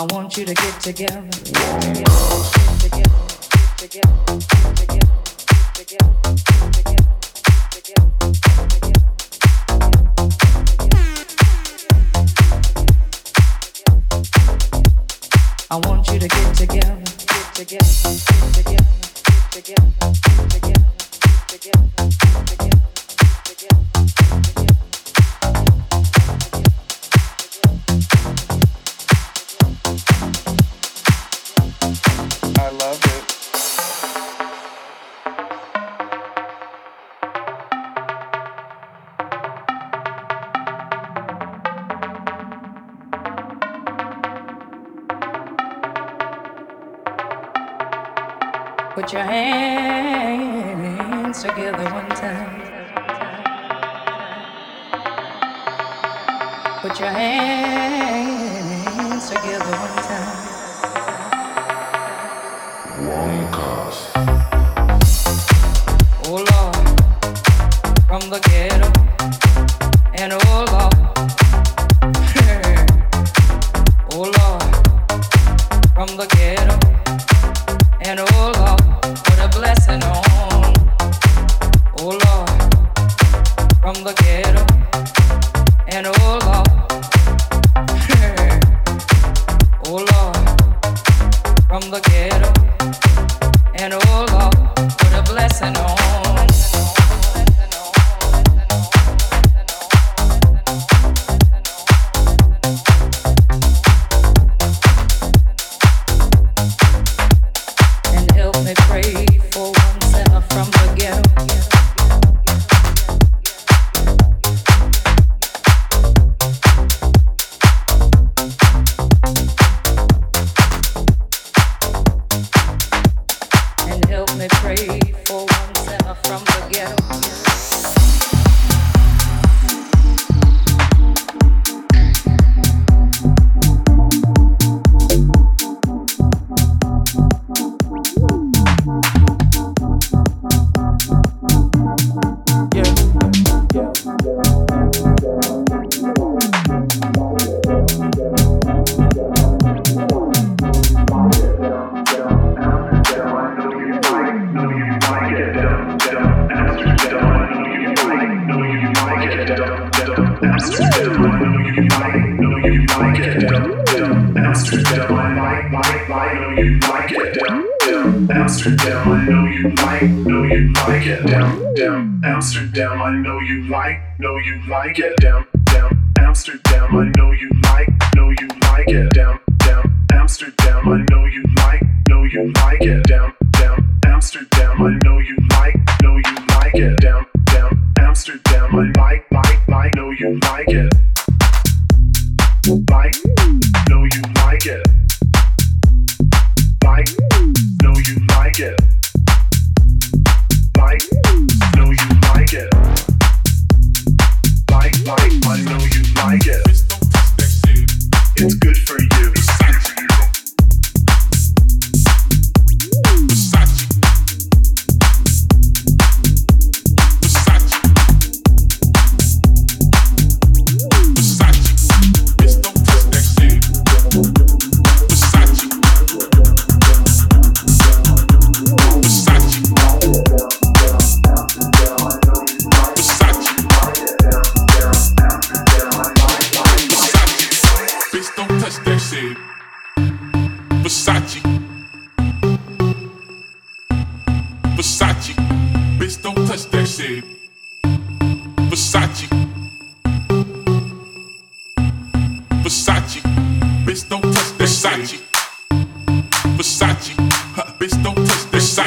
I want you to get together. Get together. Get together. Get together. Get together. Get together. I want you to get together, get together, get together, get together, get together, get together, get together. Your hands together one time. Put your hands it. Down, down, Amsterdam, I know you like, know you like it. Down, down, Amsterdam, I know you like, know you like it. Down, down, Amsterdam, I know you like, know you like it. Down, down, Amsterdam, I know you like, know you like it. Down, down, Amsterdam, I like, like, like, know you like it. Like, know you like it. Like, know you like it. Like, I know you like it. It's good for you.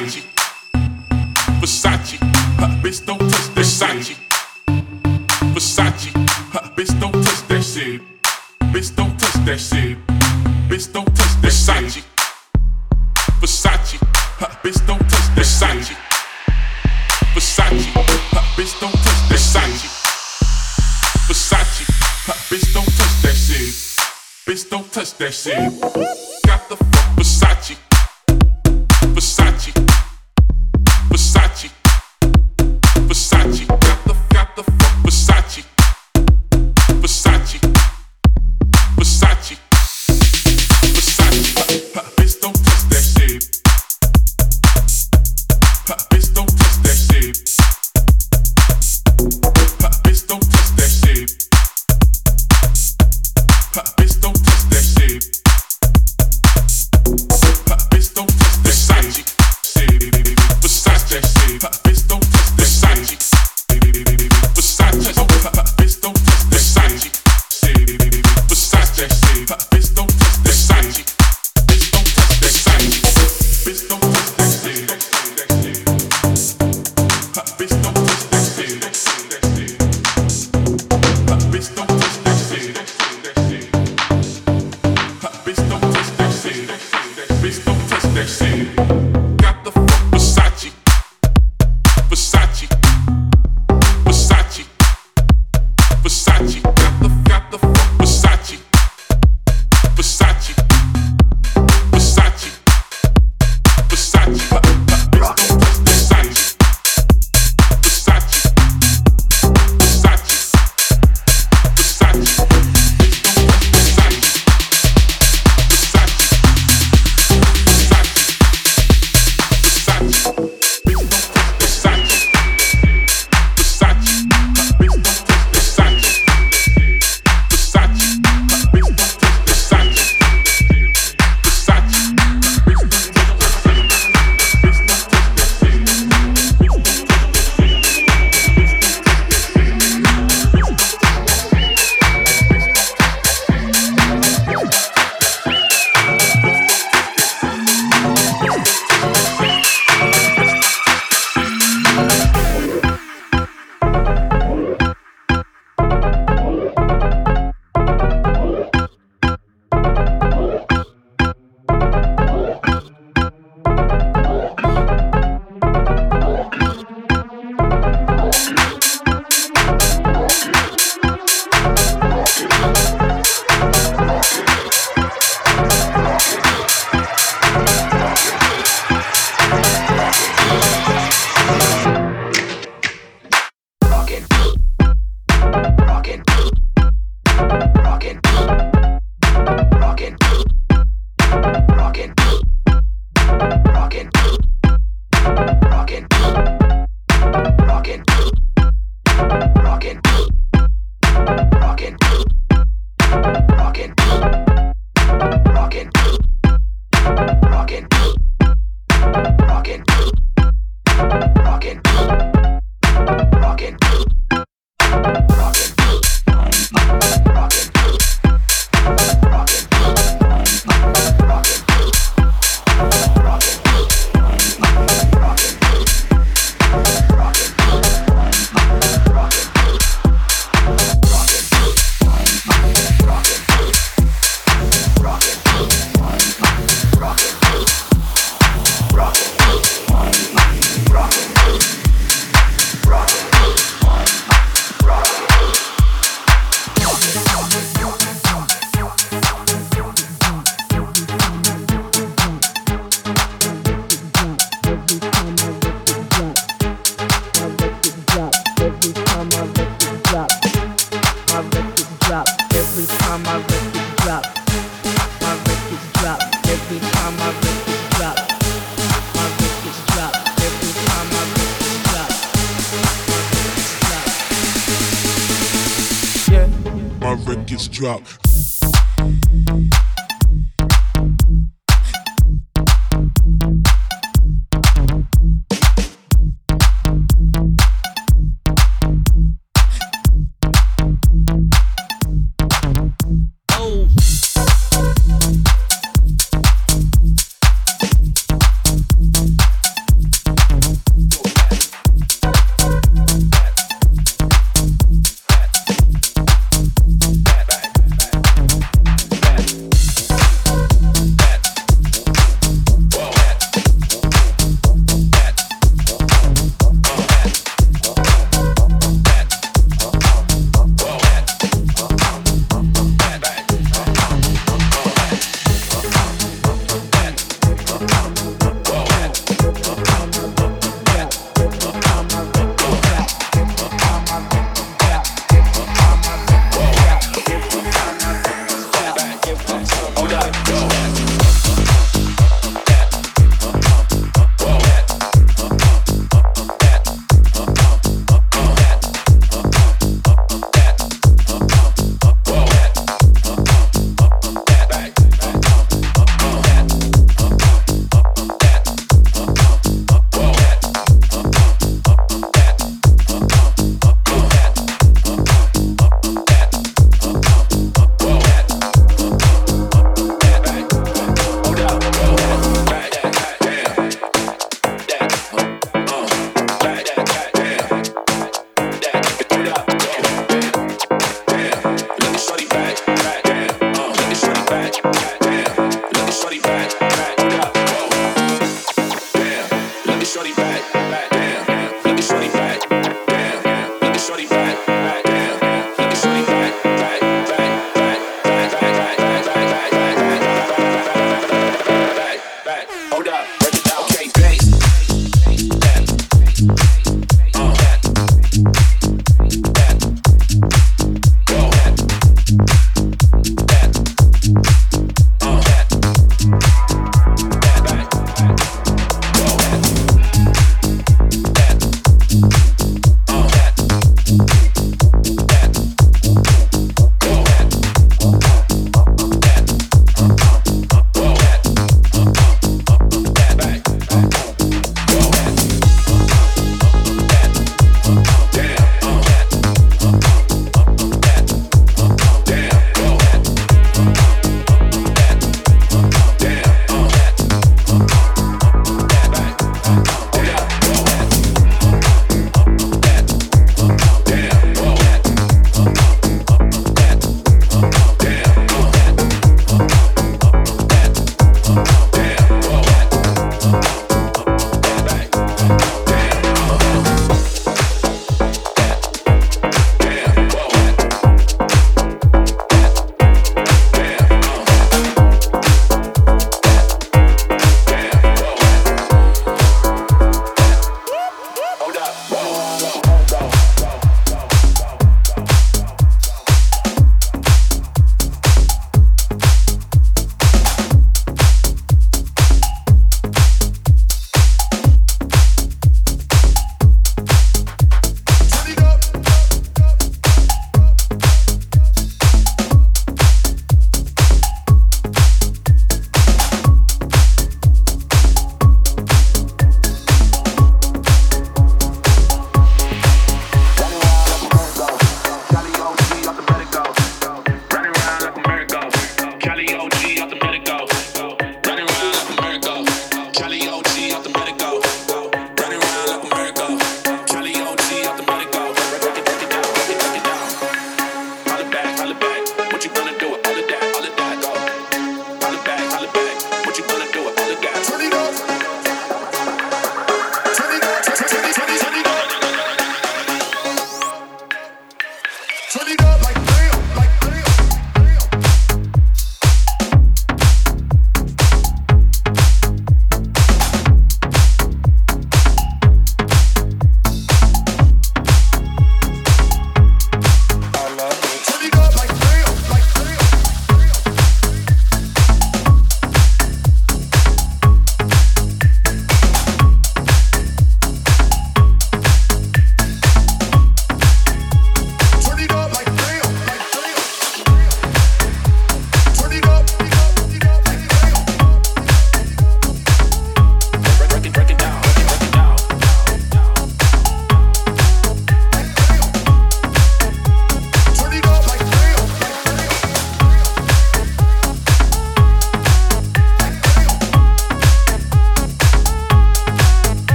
Versace. Versace. Huh, bitch, don't touch that Versace. Versace. Huh, bitch, don't touch that shit. Bitch, don't touch that shit. Bitch, don't touch that Versace. Versace. Huh, bitch, don't touch that Versace. Versace. Huh, bitch, don't touch that Versace. Versace. Bitch, don't touch that shit. Bitch, don't touch that shit. Got the fuck. Versace.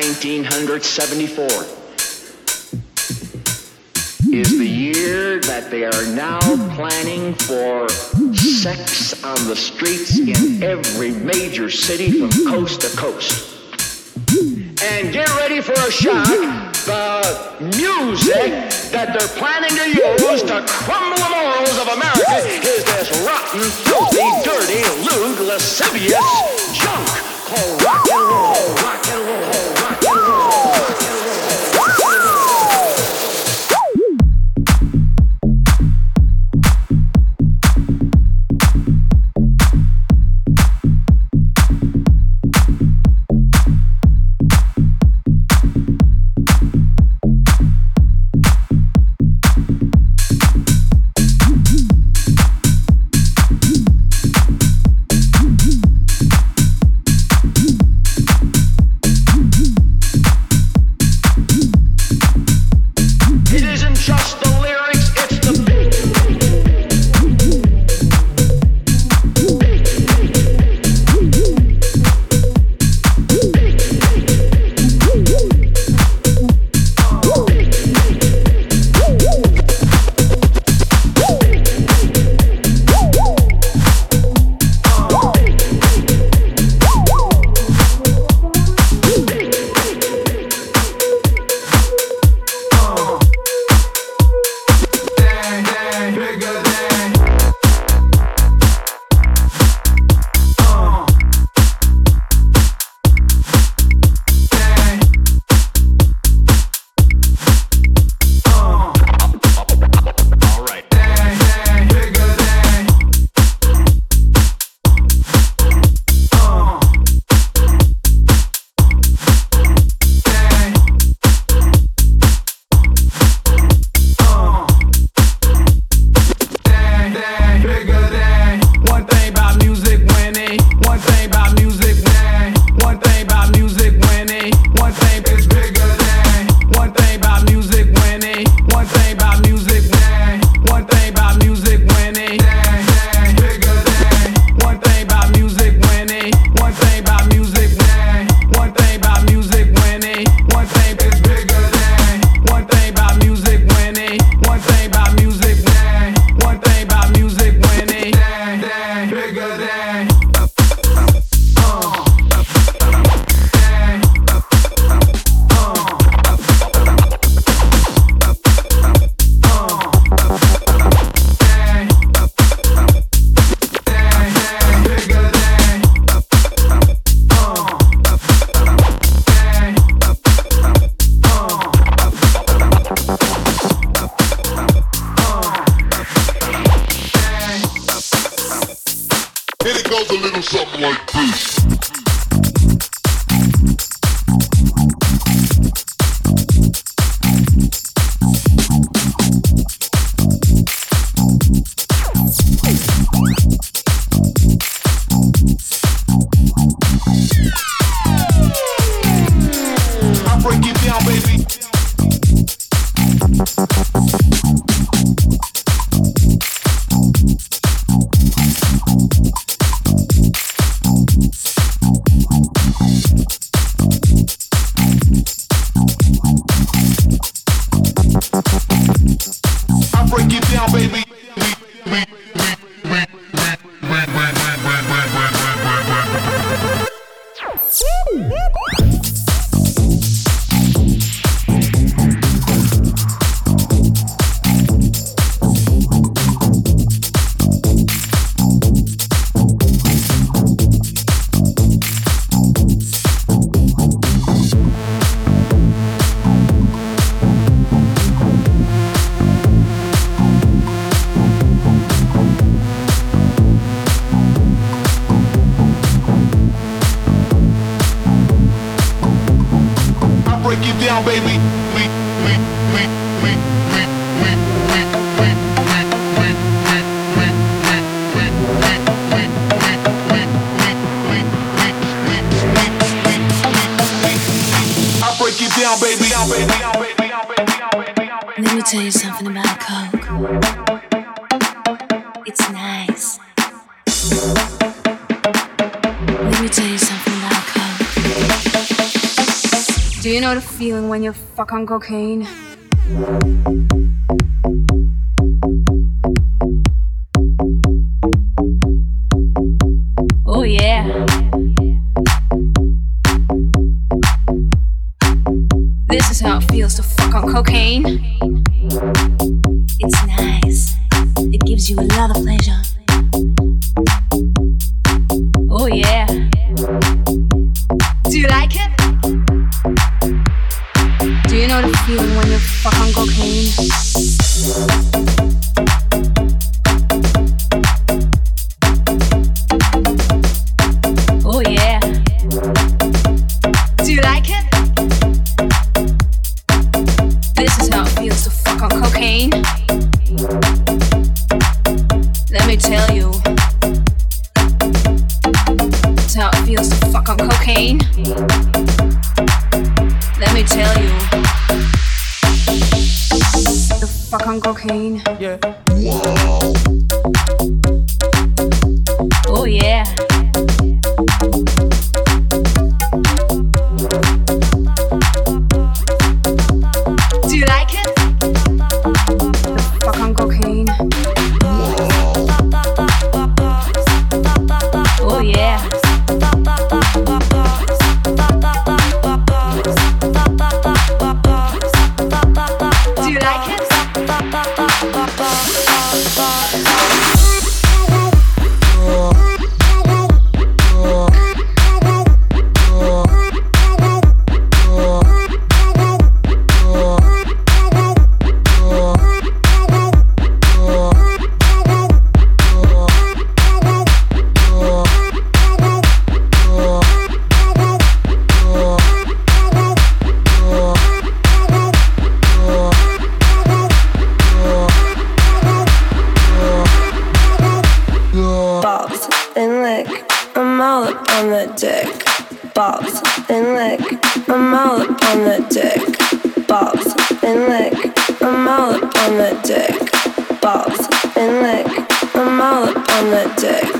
1974 is the year that they are now planning for sex on the streets in every major city from coast to coast. And get ready for a shock. The music that they're planning to use to crumble the morals of America is this rotten, filthy, dirty, lewd, lascivious junk called rock and roll, rock and roll. Oh! down, baby. Let me tell you something about Coke. It's nice. Let me tell you something about Coke. Do you know the feeling when you're fuck on cocaine? balls and lick. I'm all up on the dick. Balls and lick. I'm all up on the dick. Balls and lick. I'm all up on the dick. Balls and lick. I'm all up on the dick.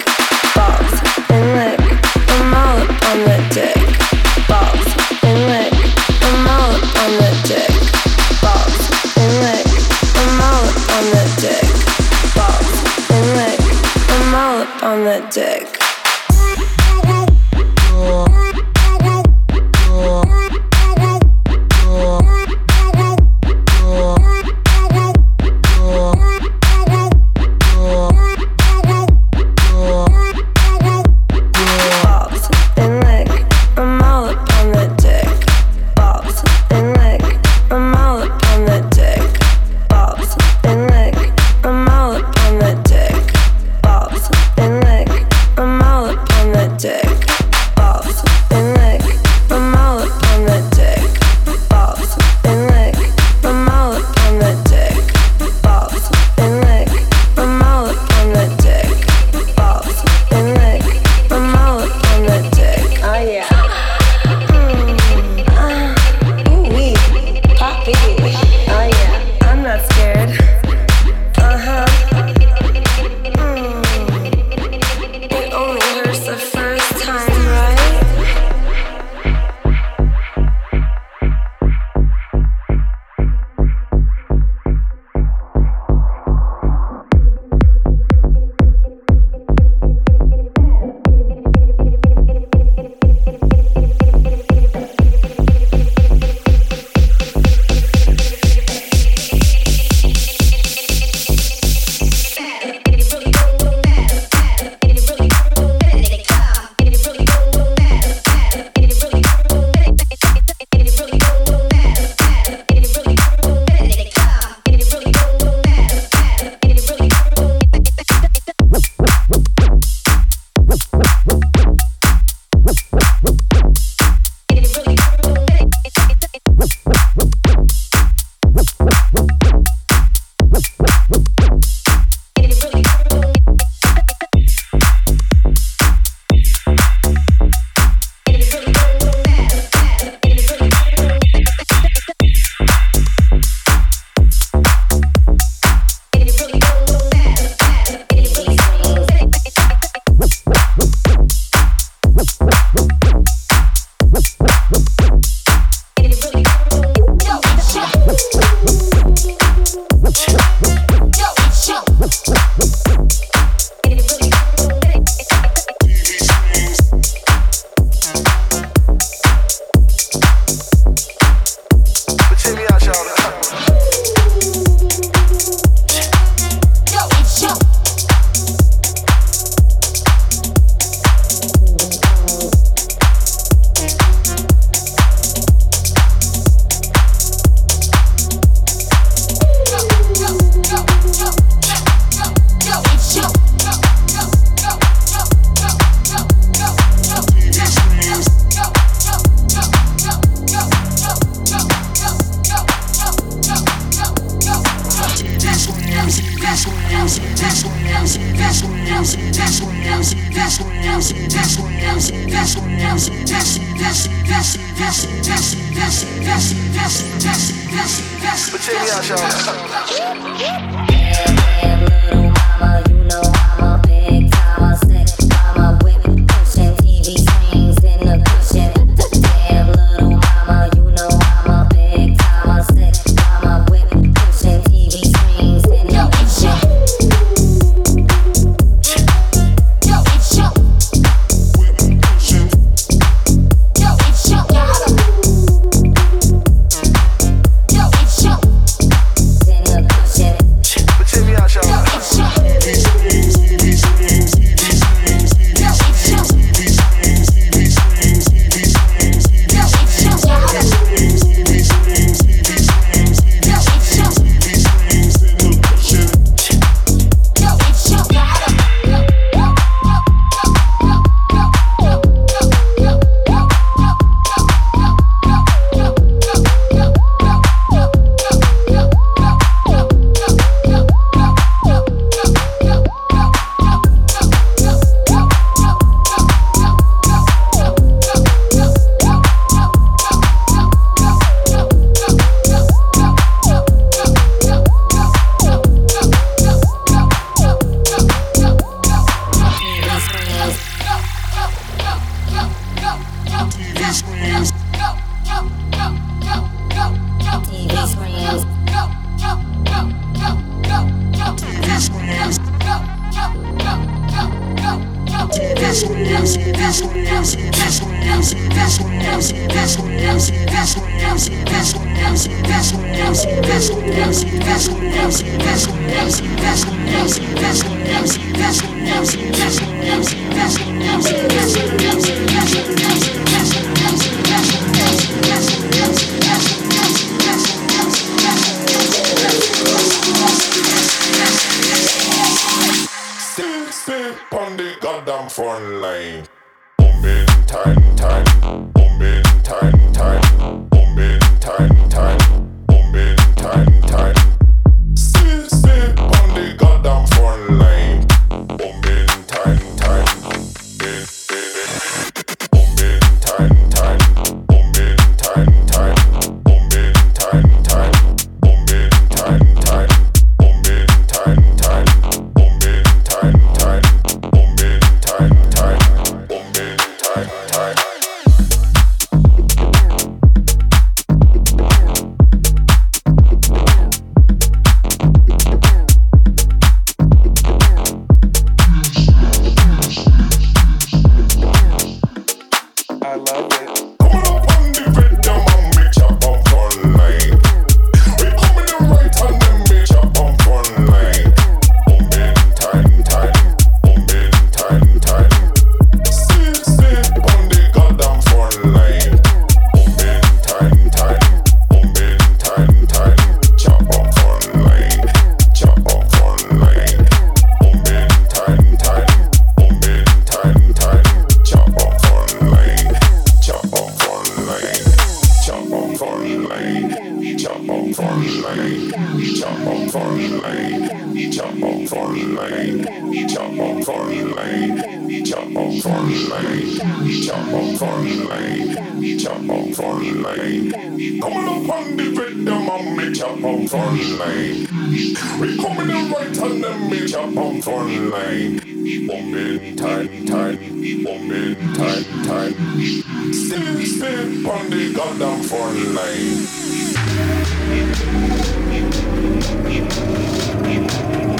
Balls and lick. I'm all up on the dick. Balls. on the dick. On meetup for sleep. We come in the goddamn phone line. Thank you.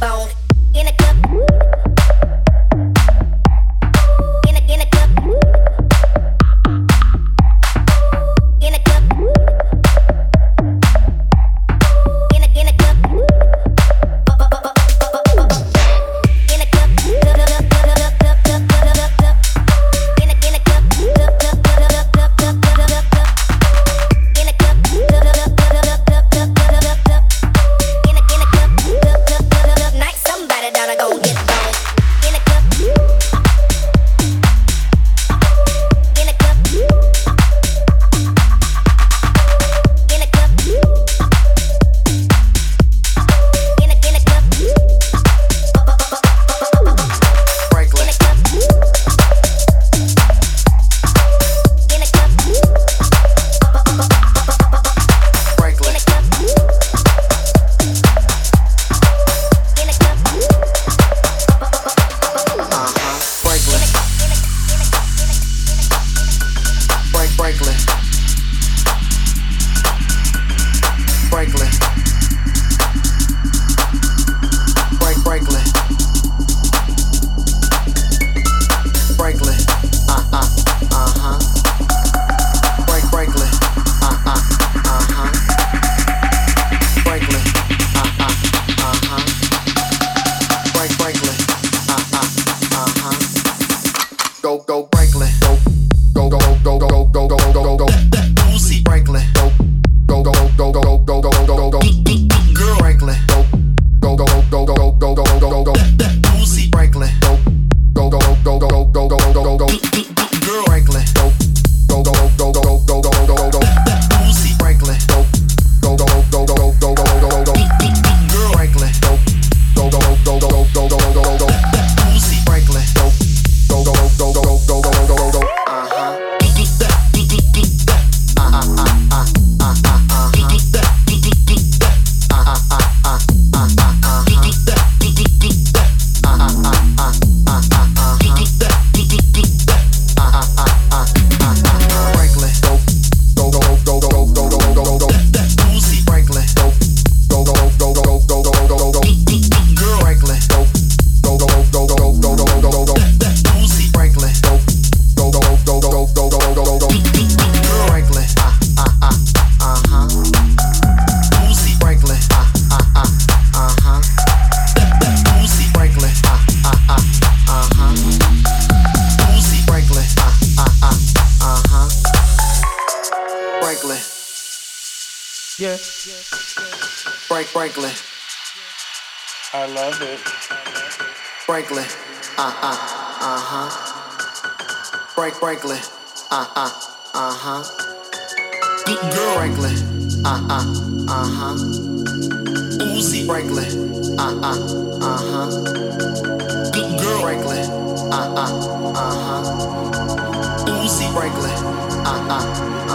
about huh. Girl. Franklin, uh uh, uh huh. Uzi Franklin, uh-uh, uh uh, uh huh. Girl. Franklin, uh uh, uh huh. Uzi Franklin, uh uh.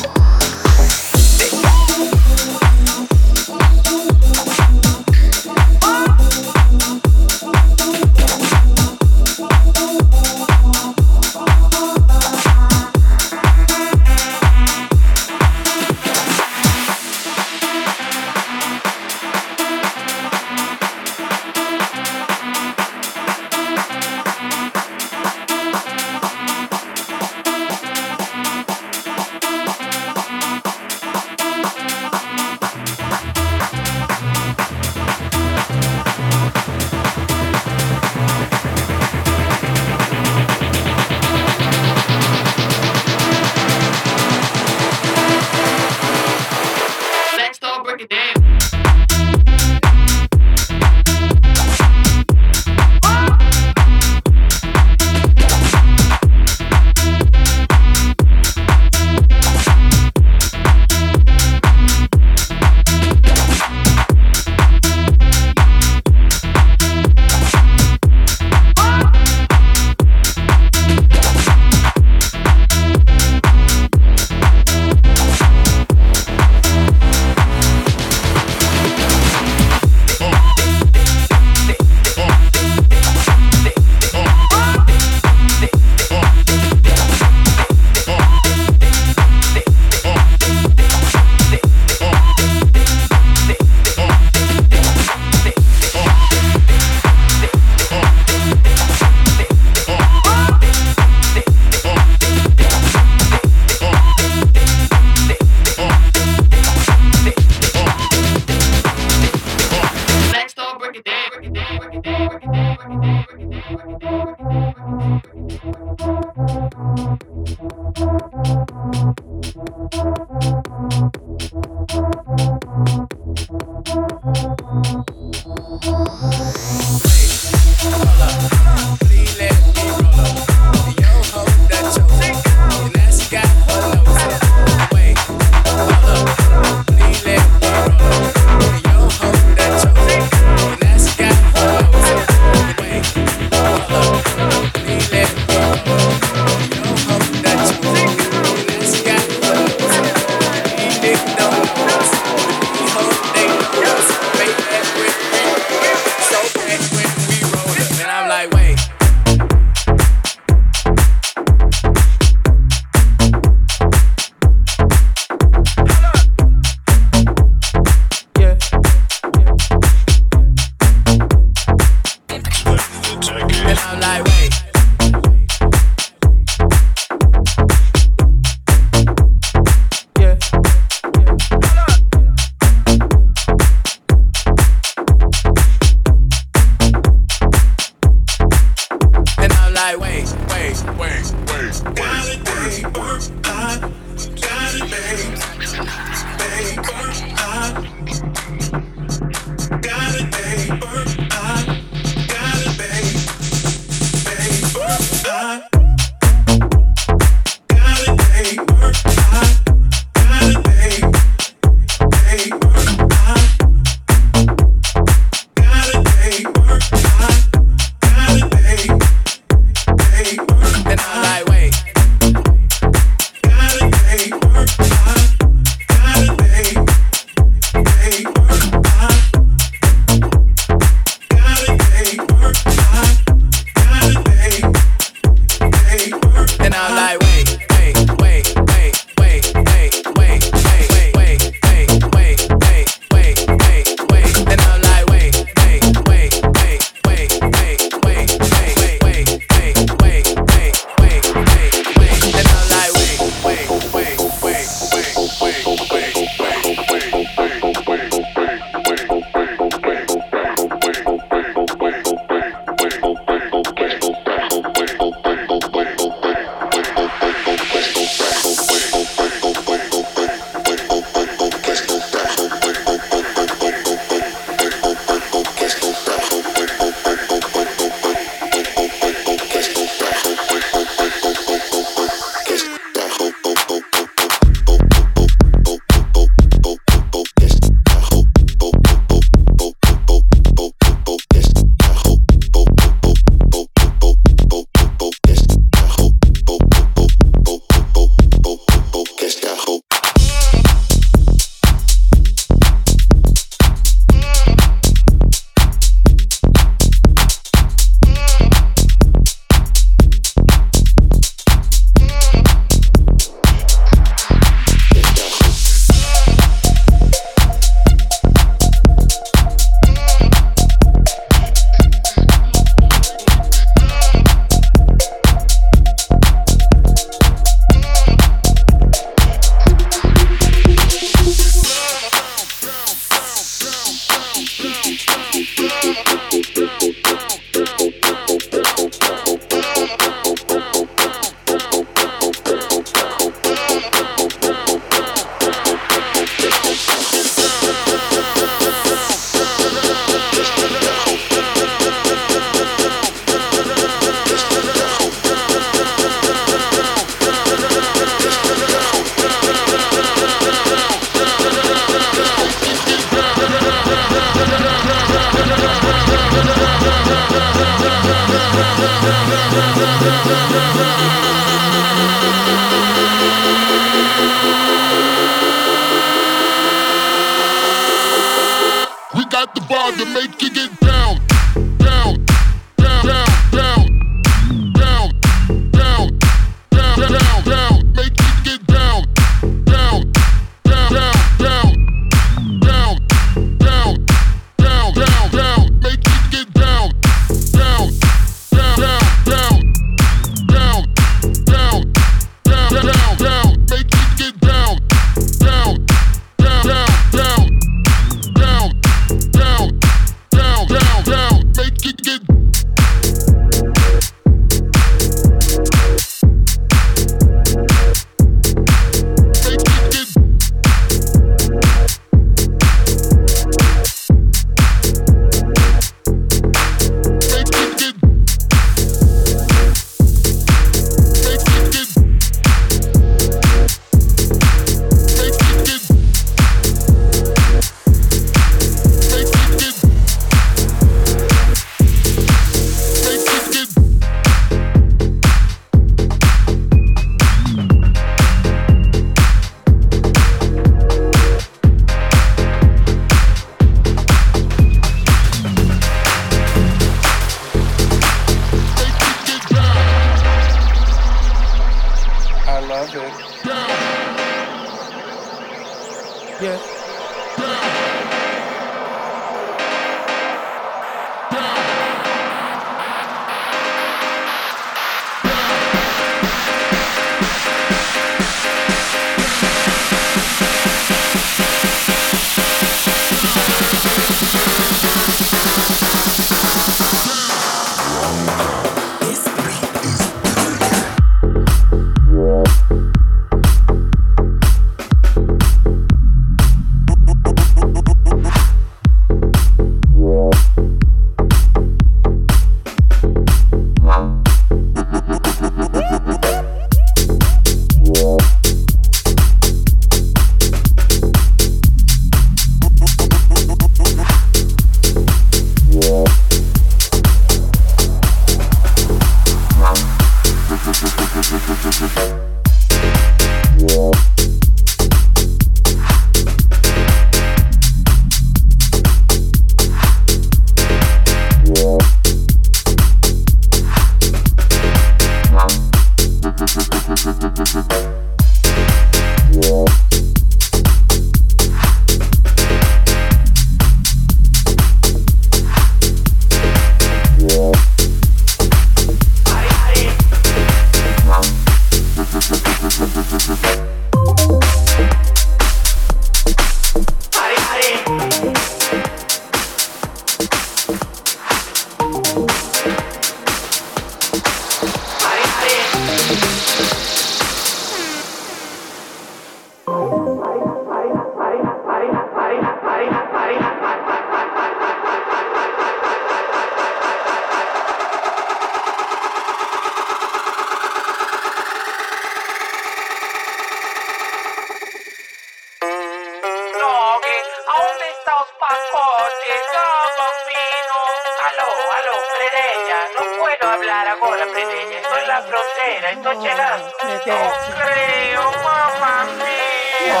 pacote, toma un vino. Aló, aló, Fredeya, no puedo hablar ahora, Fredeya, estoy en la frontera, estoy llegando. No creo, mamá mía.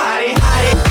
Ay, ay.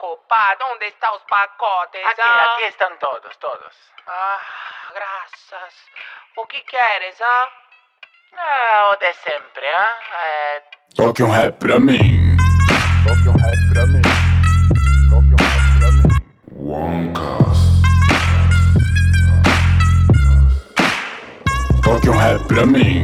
onde estão os pacotes? Aqui, ah? aqui estão todos, todos. Ah, graças. O que queres, ah? Ah, o de sempre, ah? É... Toque um rap pra mim. Toque um rap pra mim. Toque um rap pra mim. Toque um rap pra mim.